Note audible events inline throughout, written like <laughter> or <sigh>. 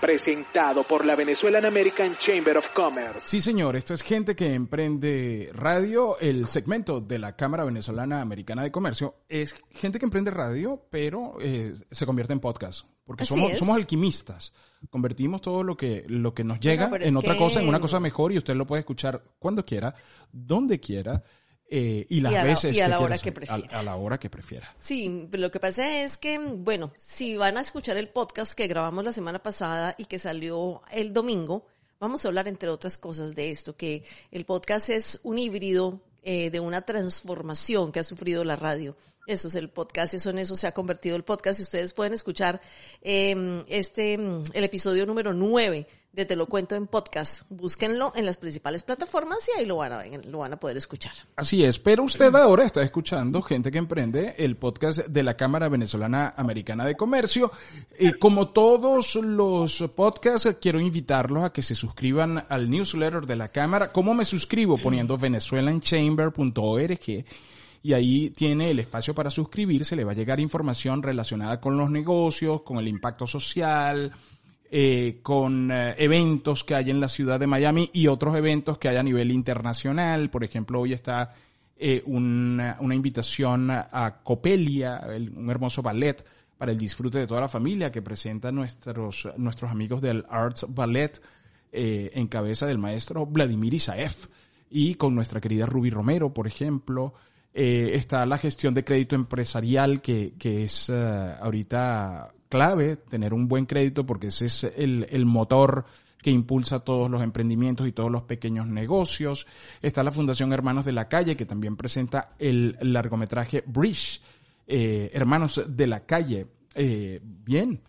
presentado por la Venezuelan American Chamber of Commerce. Sí, señor, esto es Gente que Emprende Radio, el segmento de la Cámara Venezolana Americana de Comercio. Es gente que emprende radio, pero eh, se convierte en podcast, porque somos, somos alquimistas. Convertimos todo lo que, lo que nos llega en otra que- cosa, en una cosa mejor, y usted lo puede escuchar cuando quiera, donde quiera, eh, y las Y a la- veces y a que la hora que A- prefiera. a la hora que prefiera. Sí, lo que pasa es que, bueno, si van a escuchar el podcast que grabamos la semana pasada y que salió el domingo, vamos a hablar, entre otras cosas, de esto, que el podcast es un híbrido eh, de una transformación que ha sufrido la radio. Eso es el podcast, eso en eso se ha convertido el podcast y ustedes pueden escuchar eh, este, el episodio número 9 de Te lo cuento en podcast. Búsquenlo en las principales plataformas y ahí lo van a, lo van a poder escuchar. Así es, pero usted ahora está escuchando Gente que Emprende, el podcast de la Cámara Venezolana Americana de Comercio. Eh, como todos los podcasts, quiero invitarlos a que se suscriban al newsletter de la Cámara. ¿Cómo me suscribo? Poniendo venezuelanchamber.org y ahí tiene el espacio para suscribirse, le va a llegar información relacionada con los negocios, con el impacto social, eh, con eh, eventos que hay en la ciudad de Miami y otros eventos que hay a nivel internacional. Por ejemplo, hoy está eh, una, una invitación a Copelia, el- un hermoso ballet para el disfrute de toda la familia que presenta nuestros, nuestros amigos del Arts Ballet eh, en cabeza del maestro Vladimir Isaev y con nuestra querida Ruby Romero, por ejemplo. Eh, está la gestión de crédito empresarial, que, que es eh, ahorita clave, tener un buen crédito, porque ese es el, el motor que impulsa todos los emprendimientos y todos los pequeños negocios. Está la Fundación Hermanos de la Calle, que también presenta el largometraje Bridge, eh, Hermanos de la Calle. Eh, bien,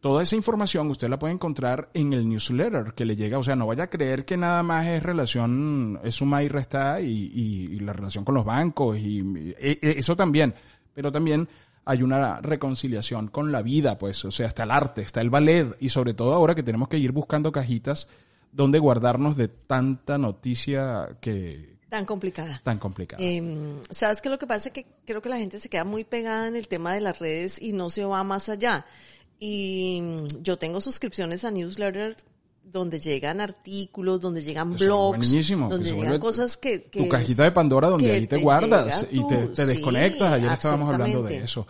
Toda esa información usted la puede encontrar en el newsletter que le llega. O sea, no vaya a creer que nada más es relación, es suma y resta y, y- y la relación con los bancos y, e- eso también. Pero también hay una reconciliación con la vida, pues. O sea, está el arte, está el ballet y sobre todo ahora que tenemos que ir buscando cajitas donde guardarnos de tanta noticia que Tan complicada. tan complicada. Eh, ¿Sabes qué? Lo que pasa es que creo que la gente se queda muy pegada en el tema de las redes y no se va más allá. Y mm, yo tengo suscripciones a newsletter donde llegan artículos, donde llegan Eso blogs, donde llegan cosas que, que tu cajita de Pandora donde ahí te, te guardas y te, tú, te sí, desconectas. Ayer estábamos hablando de eso.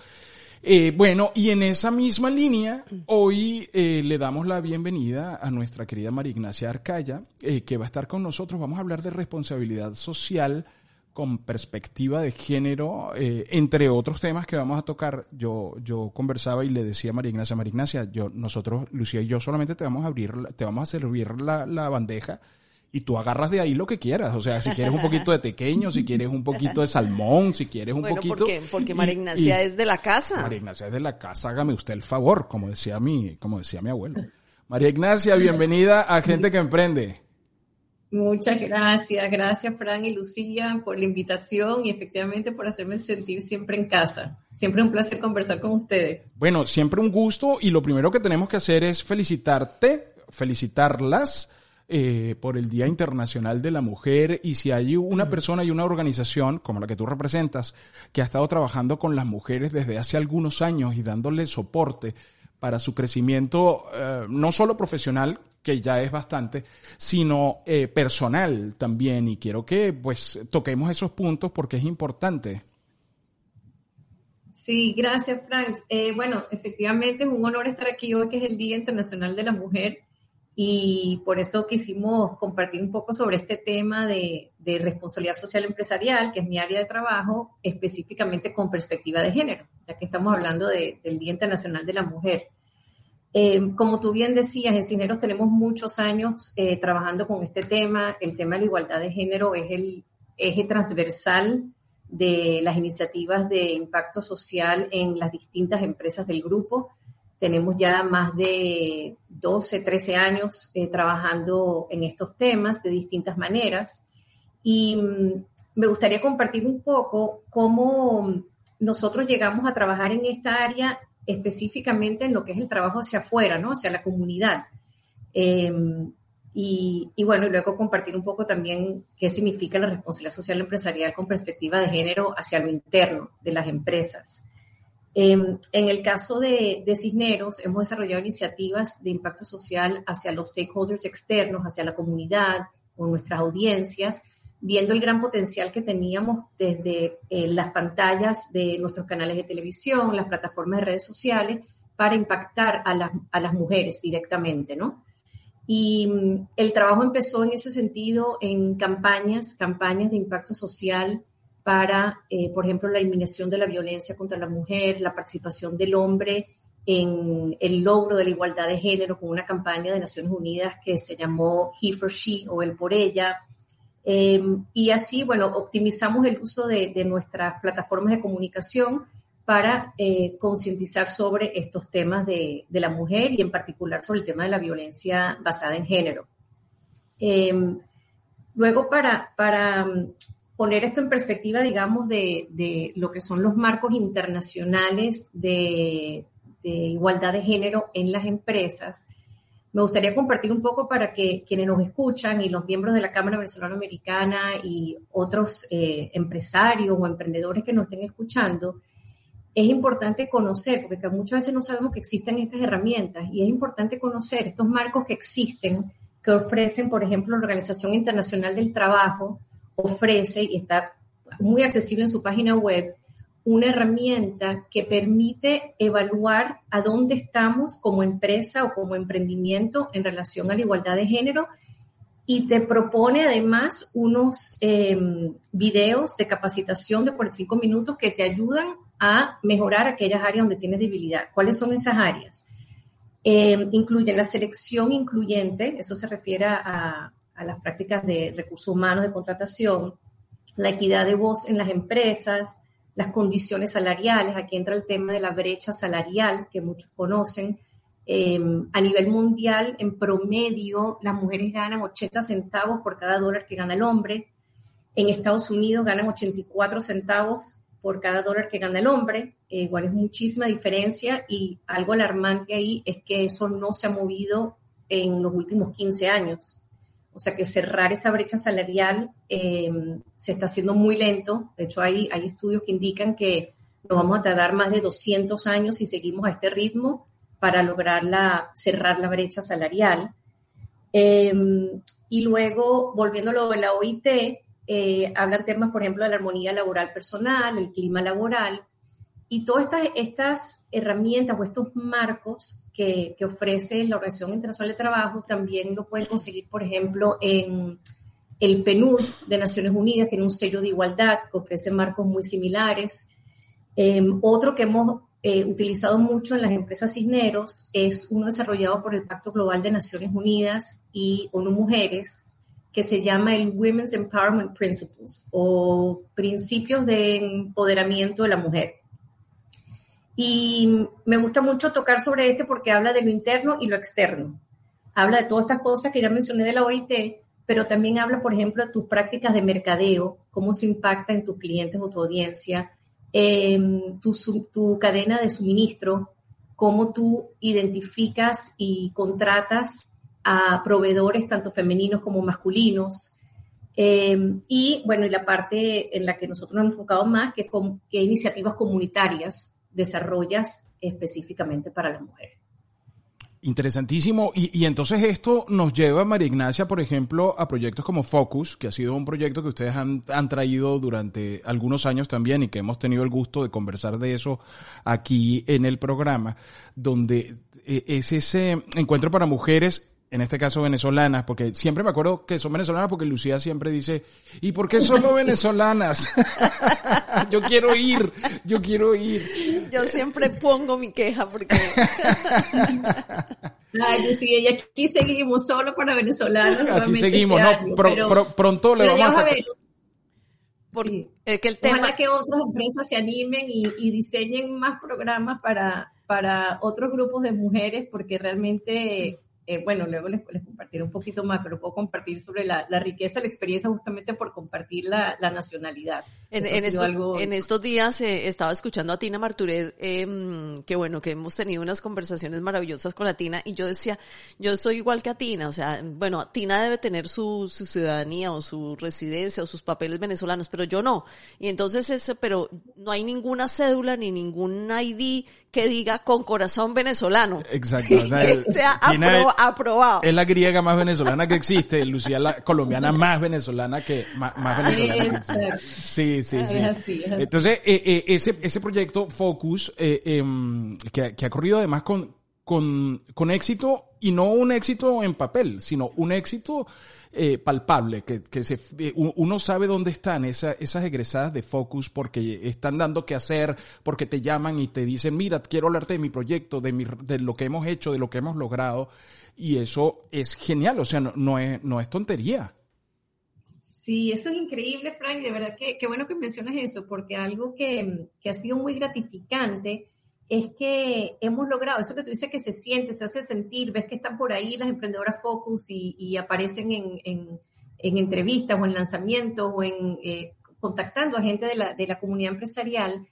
Eh, bueno, y en esa misma línea, hoy eh, le damos la bienvenida a nuestra querida María Ignacia Arcaya, eh, que va a estar con nosotros. Vamos a hablar de responsabilidad social con perspectiva de género, eh, entre otros temas que vamos a tocar. Yo, yo conversaba y le decía a María Ignacia, María Ignacia, yo, nosotros, Lucía y yo solamente te vamos a abrir, te vamos a servir la, la bandeja y tú agarras de ahí lo que quieras. O sea, si quieres un poquito de tequeño, si quieres un poquito de salmón, si quieres un Bueno, poquito. porque, porque y- María Ignacia y- es de la casa. María Ignacia es de la casa, hágame usted el favor, como decía mi, como decía mi abuelo. María Ignacia, bienvenida a Gente que Emprende. Muchas gracias, gracias Fran y Lucía por la invitación y efectivamente por hacerme sentir siempre en casa. Siempre un placer conversar con ustedes. Bueno, siempre un gusto y lo primero que tenemos que hacer es felicitarte, felicitarlas eh, por el Día Internacional de la Mujer y si hay una persona y una organización como la que tú representas que ha estado trabajando con las mujeres desde hace algunos años y dándole soporte para su crecimiento eh, no solo profesional, que ya es bastante, sino eh, personal también. Y quiero que pues toquemos esos puntos porque es importante. Sí, gracias Frank. Eh, bueno, efectivamente es un honor estar aquí hoy que es el Día Internacional de la Mujer y por eso quisimos compartir un poco sobre este tema de, de responsabilidad social empresarial, que es mi área de trabajo, específicamente con perspectiva de género. ya que estamos hablando del Día Internacional de la Mujer. Eh, como tú bien decías, en Cisneros tenemos muchos años eh, trabajando con este tema. El tema de la igualdad de género es el eje transversal de las iniciativas de impacto social en las distintas empresas del grupo. Tenemos ya más de 12, 13 años eh, trabajando en estos temas de distintas maneras. Y mm, me gustaría compartir un poco cómo nosotros llegamos a trabajar en esta área específicamente en lo que es el trabajo hacia afuera, ¿no? Hacia la comunidad. Em, y, y, bueno, y luego compartir un poco también qué significa la responsabilidad social empresarial con perspectiva de género hacia lo interno de las empresas. Em, en el caso de, de, Cisneros, hemos desarrollado iniciativas de impacto social hacia los stakeholders externos, hacia la comunidad o nuestras audiencias, viendo el gran potencial que teníamos desde eh, las pantallas de nuestros canales de televisión, las plataformas de redes sociales, para impactar a las, a las mujeres directamente, ¿no? Y mm, el trabajo empezó en ese sentido en campañas, campañas de impacto social para, eh, por ejemplo, la eliminación de la violencia contra la mujer, la participación del hombre en el logro de la igualdad de género con una campaña de Naciones Unidas que se llamó He for She o El por ella. Eh, y así, bueno, optimizamos el uso de, nuestras plataformas de comunicación para eh, concientizar sobre estos temas de, de, la mujer y en particular sobre el tema de la violencia basada en género. Eh, luego, para, para poner esto en perspectiva, digamos, de, de lo que son los marcos internacionales de, igualdad de género en las empresas, me gustaría compartir un poco para que quienes nos escuchan y los miembros de la Cámara Venezolana Americana y otros eh, empresarios o emprendedores que nos estén escuchando, es importante conocer, porque muchas veces no sabemos que existen estas herramientas y es importante conocer estos marcos que existen, que ofrecen, por ejemplo, la Organización Internacional del Trabajo, ofrece y está muy accesible en su página web una herramienta que permite evaluar a dónde estamos como empresa o como emprendimiento en relación a la igualdad de género y te propone además unos eh, videos de capacitación de 45 minutos que te ayudan a mejorar aquellas áreas donde tienes debilidad. ¿Cuáles son esas áreas? Eh, incluyen la selección incluyente, eso se refiere a las prácticas de recursos humanos de contratación, la equidad de voz en las empresas, las condiciones salariales, aquí entra el tema de la brecha salarial que muchos conocen. Eh, a nivel mundial, en promedio, las mujeres ganan 80 centavos por cada dólar que gana el hombre. En Estados Unidos ganan 84 centavos por cada dólar que gana el hombre. Eh, igual es muchísima diferencia y algo alarmante ahí es que eso no se ha movido en los últimos 15 años. O sea que cerrar esa brecha salarial eh, se está haciendo muy lento. De hecho, hay, hay estudios que indican que nos vamos a tardar más de 200 años si seguimos a este ritmo para lograr la, cerrar la brecha salarial. Eh, y luego, volviéndolo a la OIT, eh, hablan temas, por ejemplo, de la armonía laboral personal, el clima laboral, y todas estas, estas herramientas o estos marcos que, ofrece la Organización Internacional de Trabajo también lo pueden conseguir, por ejemplo, en el PNUD de Naciones Unidas, tiene un sello de igualdad que ofrece marcos muy similares. Eh, otro que hemos eh, utilizado mucho en las empresas cisneros es uno desarrollado por el Pacto Global de Naciones Unidas y ONU Mujeres, que se llama el Women's Empowerment Principles o Principios de Empoderamiento de la Mujer. Y me gusta mucho tocar sobre este porque habla de lo interno y lo externo. Habla de todas estas cosas que ya mencioné de la OIT, pero también habla, por ejemplo, de tus prácticas de mercadeo, cómo se impacta en tus clientes o tu audiencia, eh, tu, tu cadena de suministro, cómo tú identificas y contratas a proveedores tanto femeninos como masculinos. Eh, y bueno, y la parte en la que nosotros nos hemos enfocado más, que qué iniciativas comunitarias desarrollas específicamente para la mujer. Interesantísimo. Y, entonces esto nos lleva, María Ignacia, por ejemplo, a proyectos como Focus, que ha sido un proyecto que ustedes han, han, traído durante algunos años también y que hemos tenido el gusto de conversar de eso aquí en el programa, donde eh, es ese encuentro para mujeres en este caso venezolanas, porque siempre me acuerdo que son venezolanas porque Lucía siempre dice, ¿y por qué solo <laughs> venezolanas? <laughs> yo quiero ir, yo quiero ir. Yo siempre pongo mi queja porque... <laughs> Ay, Lucía, y aquí seguimos solo para venezolanos. Así seguimos, este no, pronto le vamos a... Ver, sí. es que el tema... Ojalá que otras empresas se animen y, y diseñen más programas para, para otros grupos de mujeres, porque realmente eh, bueno, luego les, les, compartiré un poquito más, pero puedo compartir sobre la, riqueza, la experiencia justamente por compartir la nacionalidad. En, en, en, estos días eh, estaba escuchando a Tina Marturet, eh, que bueno, que hemos tenido unas conversaciones maravillosas con la Tina y yo decía, yo soy igual que a Tina, o sea, bueno, Tina debe tener su, su ciudadanía o su residencia o sus papeles venezolanos, pero yo no. Y entonces eso, pero no hay ninguna cédula ni ningún ID que diga con corazón venezolano. Exacto. <laughs> que sea <laughs> aprobado. Es la griega más venezolana que existe, Lucía la colombiana más venezolana que más, venezolana que Sí, sí, sí. <laughs> Entonces, eh, eh, ese, ese proyecto Focus, eh, em, que, que ha corrido además con, con, con éxito, y no un éxito en papel, sino un éxito eh, palpable, que, que se, uno sabe dónde están esas egresadas de Focus porque están dando que hacer, porque te llaman y te dicen, mira, quiero hablarte de mi proyecto, de, mi, de lo que hemos hecho, de lo que hemos logrado. Y eso es genial, o sea, no, no, es, no es tontería. Sí, eso es increíble, Frank, de verdad que qué bueno que mencionas eso, porque algo que, que ha sido muy gratificante es que hemos logrado, eso que tú dices que se siente, se hace sentir, ves que están por ahí las emprendedoras Focus y, aparecen en, en, entrevistas o en lanzamientos o en eh, contactando a gente de la, de la, comunidad empresarial,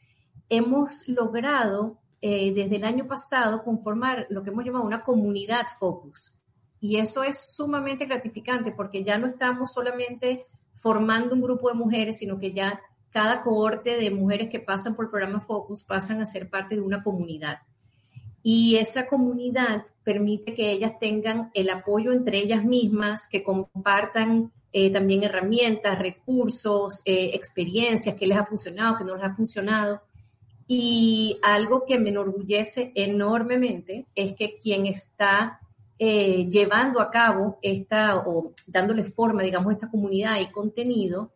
hemos logrado eh, desde el año pasado conformar lo que hemos llamado una comunidad Focus. Y eso es sumamente gratificante porque ya no estamos solamente formando un grupo de mujeres, sino que ya cada cohorte de mujeres que pasan por el programa Focus pasan a ser parte de una comunidad. Y esa comunidad permite que ellas tengan el apoyo entre ellas mismas, que compartan eh, también herramientas, recursos, eh, experiencias, que les ha funcionado, que no les ha funcionado. Y algo que me enorgullece enormemente es que quien está eh, llevando a cabo esta o dándole forma, digamos, a esta comunidad y contenido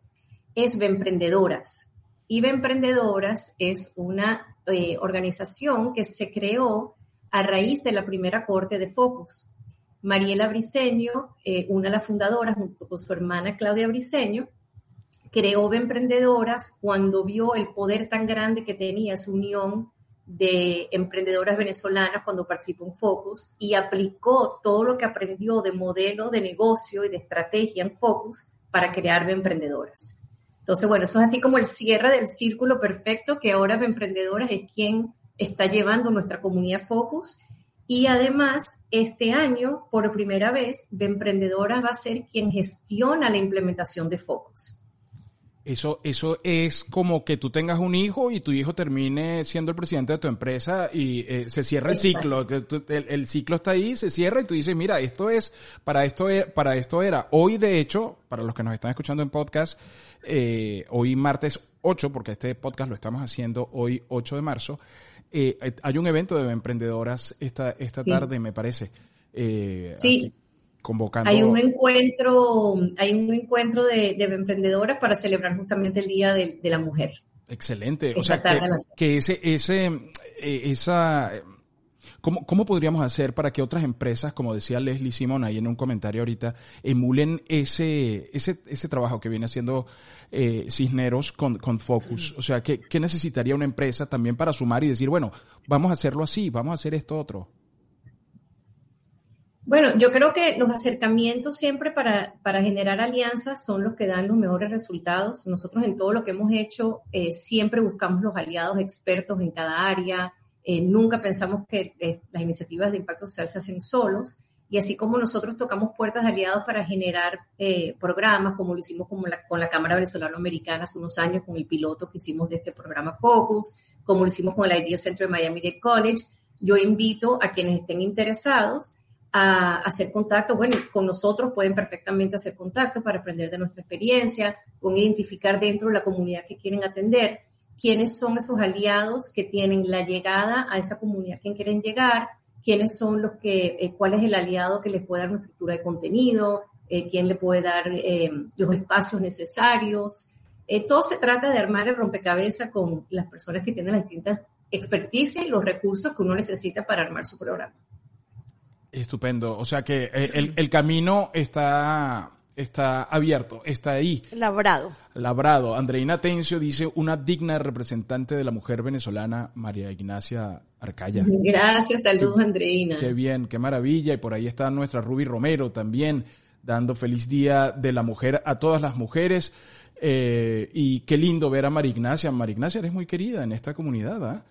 es Emprendedoras. Y Emprendedoras es una eh, organización que se creó a raíz de la primera corte de Focus. Mariela Briceño, eh, una de las fundadoras, junto con su hermana Claudia Briceño, creó Emprendedoras cuando vio el poder tan grande que tenía su unión de emprendedoras venezolanas cuando participó en Focus y aplicó todo lo que aprendió de modelo de negocio y de estrategia en Focus para crear Emprendedoras. Entonces, bueno, eso es así como el cierre del círculo perfecto que ahora Emprendedoras es quien está llevando nuestra comunidad Focus. Y además, este año, por primera vez, Emprendedoras va a ser quien gestiona la implementación de Focus. Eso, eso es como que tú tengas un hijo y tu hijo termine siendo el presidente de tu empresa y eh, se cierra el ciclo. El, el, ciclo está ahí, se cierra y tú dices, mira, esto es, para esto, e, para esto era. Hoy, de hecho, para los que nos están escuchando en podcast, eh, hoy martes 8, porque este podcast lo estamos haciendo hoy 8 de marzo, eh, hay un evento de emprendedoras esta, esta tarde, me parece. Eh, sí. Convocando. Hay un encuentro, hay un encuentro de, emprendedoras para celebrar justamente el Día de, la Mujer. Excelente. o sea, que, que, ese, ese, esa ¿Cómo, ¿Cómo podríamos hacer para que otras empresas, como decía Leslie Simon ahí en un comentario ahorita, emulen ese, ese, ese trabajo que viene haciendo eh, Cisneros con, con Focus? O sea, ¿qué, ¿qué necesitaría una empresa también para sumar y decir, bueno, vamos a hacerlo así, vamos a hacer esto otro? Bueno, yo creo que los acercamientos siempre para, para, generar alianzas son los que dan los mejores resultados. Nosotros en todo lo que hemos hecho eh, siempre buscamos los aliados expertos en cada área, eh, nunca pensamos que eh, las iniciativas de impacto social se hacen solos. Y así como nosotros tocamos puertas de aliados para generar programas, como lo hicimos con la, con la Cámara Venezolano-Americana hace unos años con el piloto que hicimos de este programa Focus, como lo hicimos con el Idea Center de Miami Dade College, yo invito a quienes estén interesados a hacer contacto. Bueno, con nosotros pueden perfectamente hacer contacto para aprender de nuestra experiencia, pueden identificar dentro de la comunidad que quieren atender quiénes son esos aliados que tienen la llegada a esa comunidad que quieren llegar, quiénes son los que, eh, cuál es el aliado que les puede dar una estructura de contenido, eh, quién le puede dar los espacios necesarios. todo se trata de armar el rompecabezas con las personas que tienen las distintas experticias y los recursos que uno necesita para armar su programa. Estupendo. O sea que el, el camino está está abierto, está ahí. Labrado. Labrado. Andreina Tencio dice una digna representante de la mujer venezolana, María Ignacia Arcaya. Gracias, saludos Andreina. Qué bien, qué maravilla. Y por ahí está nuestra Ruby Romero también, dando feliz día de la mujer a todas las mujeres. Eh, y qué lindo ver a Marignacia. Marignacia, eres muy querida en esta comunidad, ¿ah?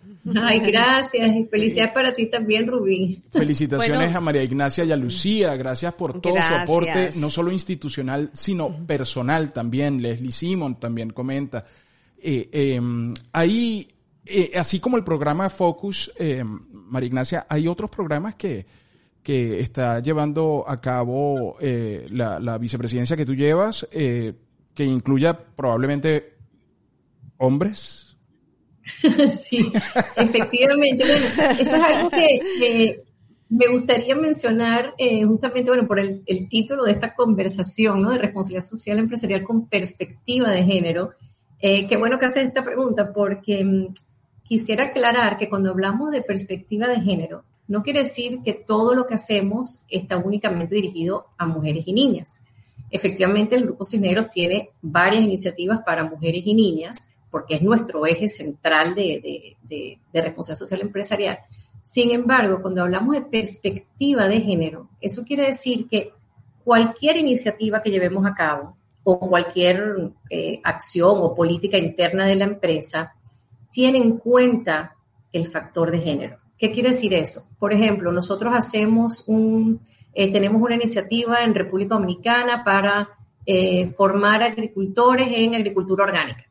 Ay, gracias. Y felicidades para ti también, Rubí. Felicitaciones a María Ignacia y a Lucía. Gracias por todo su aporte, no solo institucional, sino personal también. Leslie Simon también comenta. Eh, em, ahí, eh, así como el programa Focus, María Ignacia, hay otros programas que, que está llevando a cabo la, la, vicepresidencia que tú llevas que incluya probablemente hombres. <laughs> sí, efectivamente. Bueno, eso es algo que, me gustaría mencionar eh, justamente, bueno, por el, título de esta conversación, ¿no? De responsabilidad social empresarial con perspectiva de género. Eh, qué bueno que haces esta pregunta porque mm, quisiera aclarar que cuando hablamos de perspectiva de género, no quiere decir que todo lo que hacemos está únicamente dirigido a mujeres y niñas. Efectivamente, el Grupo Cisneros tiene varias iniciativas para mujeres y niñas, porque es nuestro eje central de, responsabilidad social empresarial. Sin embargo, cuando hablamos de perspectiva de género, eso quiere decir que cualquier iniciativa que llevemos a cabo o cualquier eh, acción o política interna de la empresa tiene en cuenta el factor de género. ¿Qué quiere decir eso? Por ejemplo, nosotros hacemos un, eh, tenemos una iniciativa en República Dominicana para eh, formar agricultores en agricultura orgánica.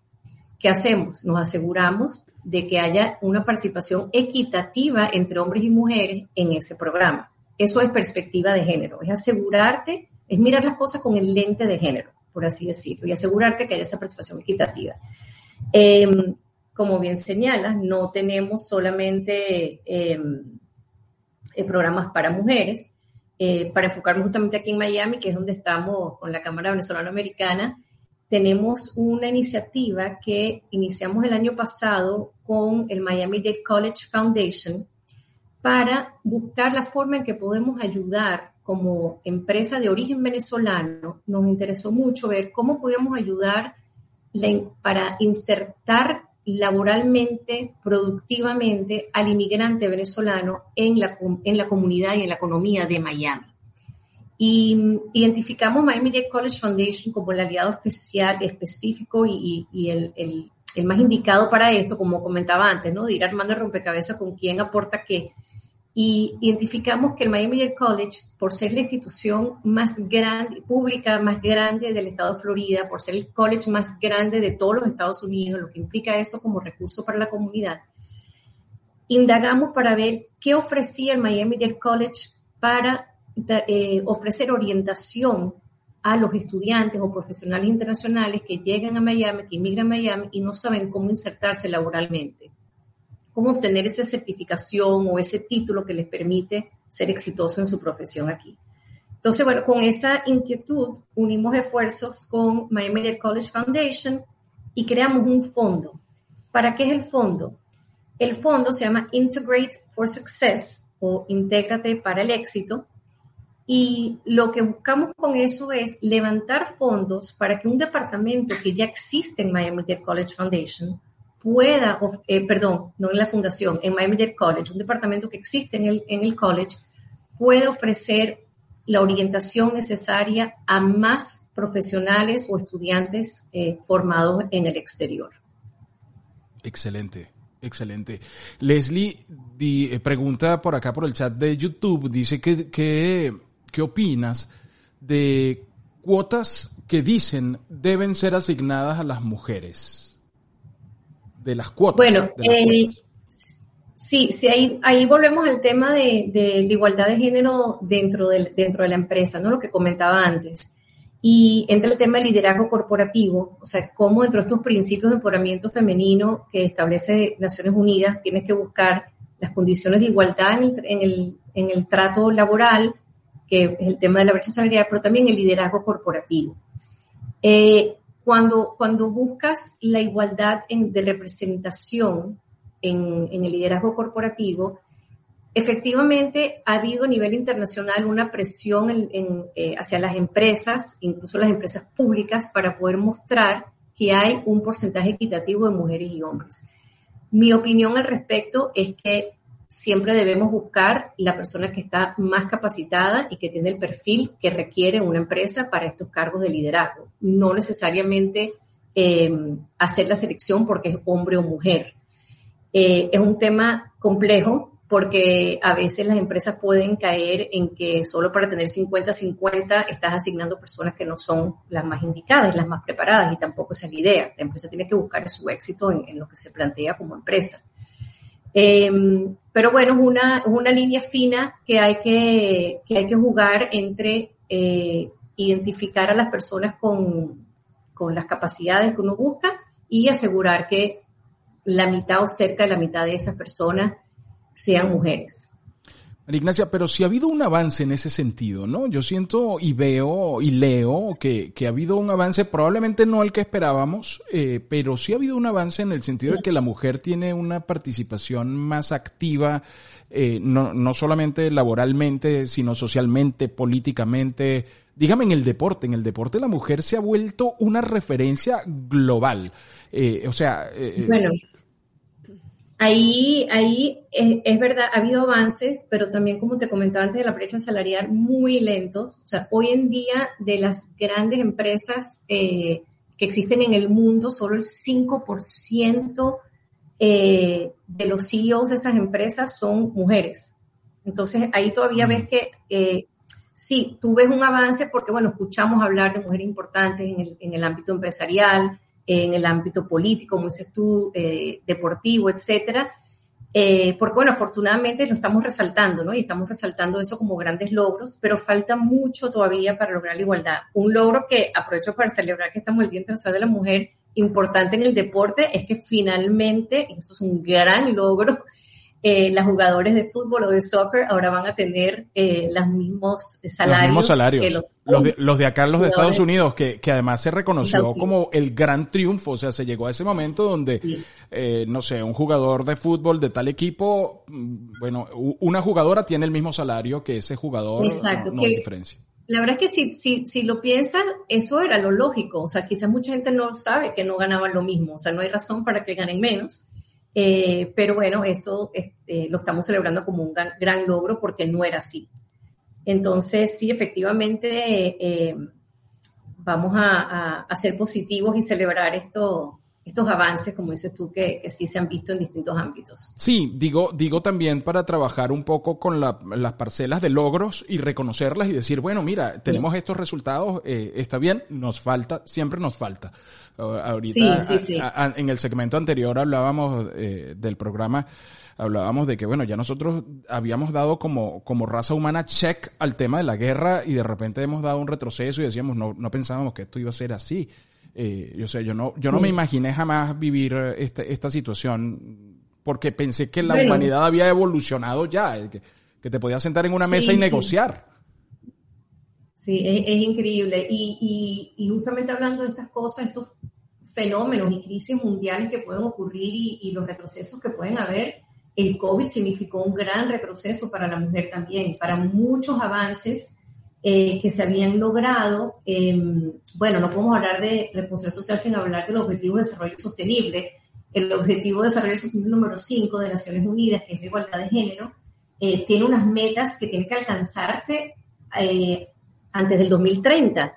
¿Qué hacemos? Nos aseguramos de que haya una participación equitativa entre hombres y mujeres en ese programa. Eso es perspectiva de género, es asegurarte, es mirar las cosas con el lente de género, por así decirlo, y asegurarte que haya esa participación equitativa. Em, como bien señalas, no tenemos solamente em, eh, programas para mujeres, eh, para enfocarme justamente aquí en Miami, que es donde estamos con la Cámara Venezolano-Americana, tenemos una iniciativa que iniciamos el año pasado con el Miami Dade College Foundation para buscar la forma en que podemos ayudar como empresa de origen venezolano. Nos interesó mucho ver cómo podíamos ayudar para insertar laboralmente, productivamente al inmigrante venezolano en la, en la comunidad y en la economía de Miami. Y identificamos Miami Dade College Foundation como el aliado especial, específico y, el, el, más indicado para esto, como comentaba antes, ¿no? De ir armando el rompecabezas con quién aporta qué y identificamos que el Miami Dade College, por ser la institución más grande, pública más grande del estado de Florida, por ser el college más grande de todos los Estados Unidos, lo que implica eso como recurso para la comunidad, indagamos para ver qué ofrecía el Miami Dade College para eh, ofrecer orientación a los estudiantes o profesionales internacionales que llegan a Miami, que inmigran a Miami y no saben cómo insertarse laboralmente cómo obtener esa certificación o ese título que les permite ser exitoso en su profesión aquí. Entonces, bueno, con esa inquietud unimos esfuerzos con Miami Dade College Foundation y creamos un fondo. ¿Para qué es el fondo? El fondo se llama Integrate for Success o Intégrate para el éxito. Y lo que buscamos con eso es levantar fondos para que un departamento que ya existe en Miami Dade College Foundation pueda, eh, perdón, no en la fundación, en Miami-Dade College, un departamento que existe en el, en el college, puede ofrecer la orientación necesaria a más profesionales o estudiantes eh, formados en el exterior. Excelente, excelente. Leslie eh, pregunta por acá por el chat de YouTube, dice que, ¿qué opinas de cuotas que dicen deben ser asignadas a las mujeres? De las cuotas. Bueno, eh, sí, sí ahí, ahí volvemos al tema de, la igualdad de género dentro, del, dentro de la empresa, ¿no? Lo que comentaba antes. Y entra el tema del liderazgo corporativo, o sea, cómo dentro de estos principios de empoderamiento femenino que establece Naciones Unidas, tienes que buscar las condiciones de igualdad en el, en el trato laboral, que es el tema de la brecha salarial, pero también el liderazgo corporativo. Eh, cuando, cuando buscas la igualdad de representación en, el liderazgo corporativo, efectivamente ha habido a nivel internacional una presión eh, hacia las empresas, incluso las empresas públicas, para poder mostrar que hay un porcentaje equitativo de mujeres y hombres. Mi opinión al respecto es que siempre debemos buscar la persona que está más capacitada y que tiene el perfil que requiere una empresa para estos cargos de liderazgo. No necesariamente eh, hacer la selección porque es hombre o mujer. Eh, es un tema complejo porque a veces las empresas pueden caer en que solo para tener 50-50 estás asignando personas que no son las más indicadas, las más preparadas y tampoco esa es la idea. La empresa tiene que buscar su éxito en, lo que se plantea como empresa. Em, pero bueno, es una, una línea fina que hay que, que, hay que jugar entre eh, identificar a las personas con, con las capacidades que uno busca y asegurar que la mitad o cerca de la mitad de esas personas sean mujeres. Ignacia, pero si ha habido un avance en ese sentido, ¿no? Yo siento y veo y leo que, ha habido un avance, probablemente no el que esperábamos, eh, pero sí ha habido un avance en el sentido de que la mujer tiene una participación más activa, eh, no, no solamente laboralmente, sino socialmente, políticamente. Dígame en el deporte, en el deporte la mujer se ha vuelto una referencia global. Eh, o sea, bueno Ahí, ahí es, verdad, ha habido avances, pero también, como te comentaba antes, de la brecha salarial muy lentos. O sea, hoy en día, de las grandes empresas eh, que existen en el mundo, solo el 5% eh, de los CEOs de esas empresas son mujeres. Entonces, ahí todavía ves que eh, sí, tú ves un avance porque, bueno, escuchamos hablar de mujeres importantes en el, en el ámbito empresarial, en el ámbito político, como dices tú, eh, deportivo, etcétera. Eh, porque, bueno, afortunadamente lo estamos resaltando, ¿no? Y estamos resaltando eso como grandes logros, pero falta mucho todavía para lograr la igualdad. Un logro que aprovecho para celebrar que estamos el Día Internacional de la Mujer, importante en el deporte, es que finalmente, eso es un gran logro, eh, las jugadores de fútbol o de soccer ahora van a tener eh, los mismos salarios. Los mismos salarios. los, de, los de acá, los de Estados Unidos, que, que además se reconoció como el gran triunfo. O sea, se llegó a ese momento donde, eh, no sé, un jugador de fútbol de tal equipo, mm, bueno, una jugadora tiene el mismo salario que ese jugador. Exacto. No, hay diferencia. La verdad es que si, si, si lo piensan, eso era lo lógico. O sea, quizás mucha gente no sabe que no ganaban lo mismo. O sea, no hay razón para que ganen menos. Eh, pero bueno, eso este, lo estamos celebrando como un gran, logro porque no era así. Entonces, sí, efectivamente, eh, vamos a, ser positivos y celebrar esto, estos avances, como dices tú, que, sí se han visto en distintos ámbitos. Sí, digo, digo también para trabajar un poco con las parcelas de logros y reconocerlas y decir, bueno, mira, tenemos estos resultados, eh, está bien, nos falta, siempre nos falta. Ahorita, en el segmento anterior hablábamos eh, del programa, hablábamos de que, bueno, ya nosotros habíamos dado como, como raza humana check al tema de la guerra y de repente hemos dado un retroceso y decíamos, no, no pensábamos que esto iba a ser así. Eh, yo sé, yo no, yo no me imaginé jamás vivir esta, esta situación porque pensé que la humanidad había evolucionado ya, que, que, te podías sentar en una mesa y negociar. Sí, es, increíble. Y, y, y, justamente hablando de estas cosas, estos fenómenos y crisis mundiales que pueden ocurrir y, los retrocesos que pueden haber, el COVID significó un gran retroceso para la mujer también, para muchos avances eh, que se habían logrado. Em, bueno, no podemos hablar de responsabilidad social sin hablar del Objetivo de Desarrollo Sostenible. El Objetivo de Desarrollo Sostenible número 5 de Naciones Unidas, que es la igualdad de género, eh, tiene unas metas que tienen que alcanzarse eh, antes del 2030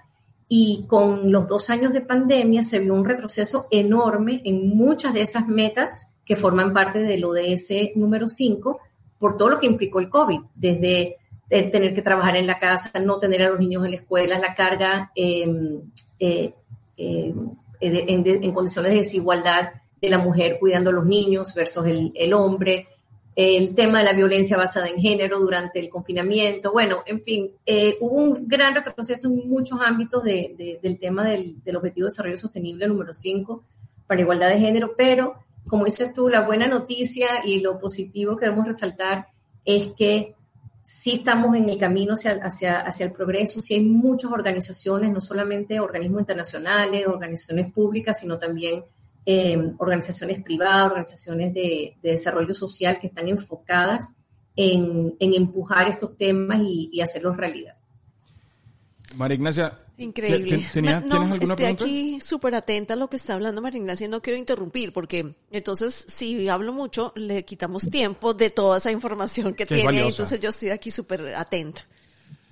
y con los dos años de pandemia se vio un retroceso enorme en muchas de esas metas que forman parte del ODS número 5 por todo lo que implicó el COVID, desde tener que trabajar en la casa, no tener a los niños en la escuela, la carga em, eh, em, en, condiciones de desigualdad de la mujer cuidando a los niños versus el, el hombre, el tema de la violencia basada en género durante el confinamiento. Bueno, en fin, eh, hubo un gran retroceso en muchos ámbitos del tema del, Objetivo de Desarrollo Sostenible número 5 para igualdad de género, pero como dices tú, la buena noticia y lo positivo que debemos resaltar es que sí estamos en el camino hacia, hacia, hacia el progreso, sí hay muchas organizaciones, no solamente organismos internacionales, organizaciones públicas, sino también eh, organizaciones privadas, organizaciones de, desarrollo social que están enfocadas en, empujar estos temas y, hacerlos realidad. María Ignacia, Increíble. ¿Tienes alguna estoy aquí súper atenta a lo que está hablando María Ignacia y no quiero interrumpir porque entonces si hablo mucho le quitamos tiempo de toda esa información que, tiene. Entonces yo estoy aquí súper atenta.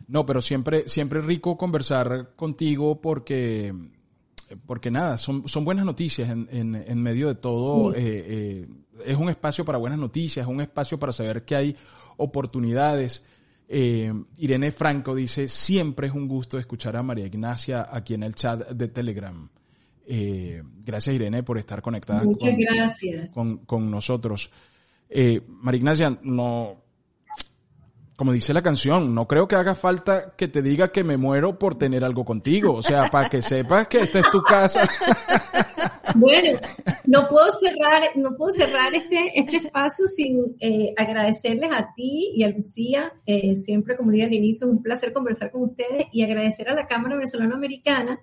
No, pero siempre, siempre rico conversar contigo porque porque nada, son, son buenas noticias en, en, medio de todo. Eh, eh, es un espacio para buenas noticias, es un espacio para saber que hay oportunidades. Eh, Irene Franco dice, siempre es un gusto escuchar a María Ignacia aquí en el chat de Telegram. gracias Irene por estar conectada Muchas con, gracias. Con, con nosotros. María Ignacia, no, como dice la canción, no creo que haga falta que te diga que me muero por tener algo contigo. O sea, para que sepas que esta es tu casa. <laughs> Bueno, no puedo cerrar, no puedo cerrar este, este espacio sin eh, agradecerles a ti y a Lucía, eh, siempre como dije al inicio, es un placer conversar con ustedes y agradecer a la Cámara Venezolano-Americana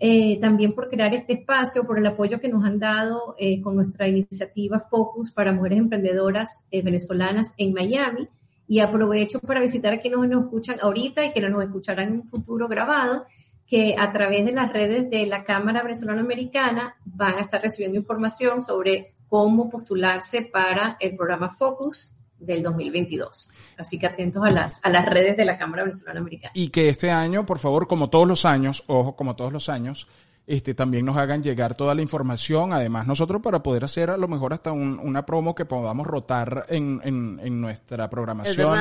eh, también por crear este espacio, por el apoyo que nos han dado con nuestra iniciativa Focus para Mujeres Emprendedoras Venezolanas en Miami y aprovecho para visitar a quienes nos escuchan ahorita y que nos escucharán en un futuro grabado, que a través de las redes de la Cámara Venezolana Americana van a estar recibiendo información sobre cómo postularse para el programa Focus del 2022. Así que atentos a las, a las redes de la Cámara Venezolana Americana. Y que este año, por favor, como todos los años, ojo, como todos los años, este, también nos hagan llegar toda la información, además nosotros para poder hacer a lo mejor hasta una promo que podamos rotar en, en, nuestra programación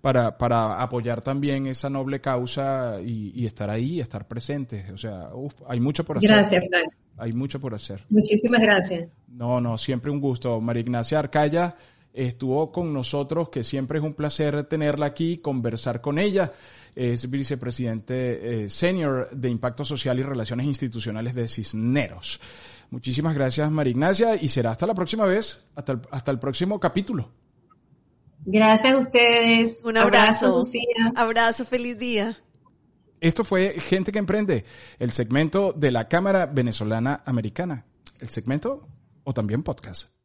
para, para apoyar también esa noble causa y, estar ahí y estar presentes. O sea, hay mucho por hacer. Gracias, Frank. Hay mucho por hacer. Muchísimas gracias. No, no, siempre un gusto. María Ignacia Arcaya estuvo con nosotros, que siempre es un placer tenerla aquí, conversar con ella es vicepresidente eh, senior de Impacto Social y Relaciones Institucionales de Cisneros. Muchísimas gracias, María Ignacia, y será hasta la próxima vez, hasta el, hasta el próximo capítulo. Gracias a ustedes. Un abrazo. Lucía. Abrazo, feliz día. Esto fue Gente que Emprende, el segmento de la Cámara Venezolana Americana. El segmento o también podcast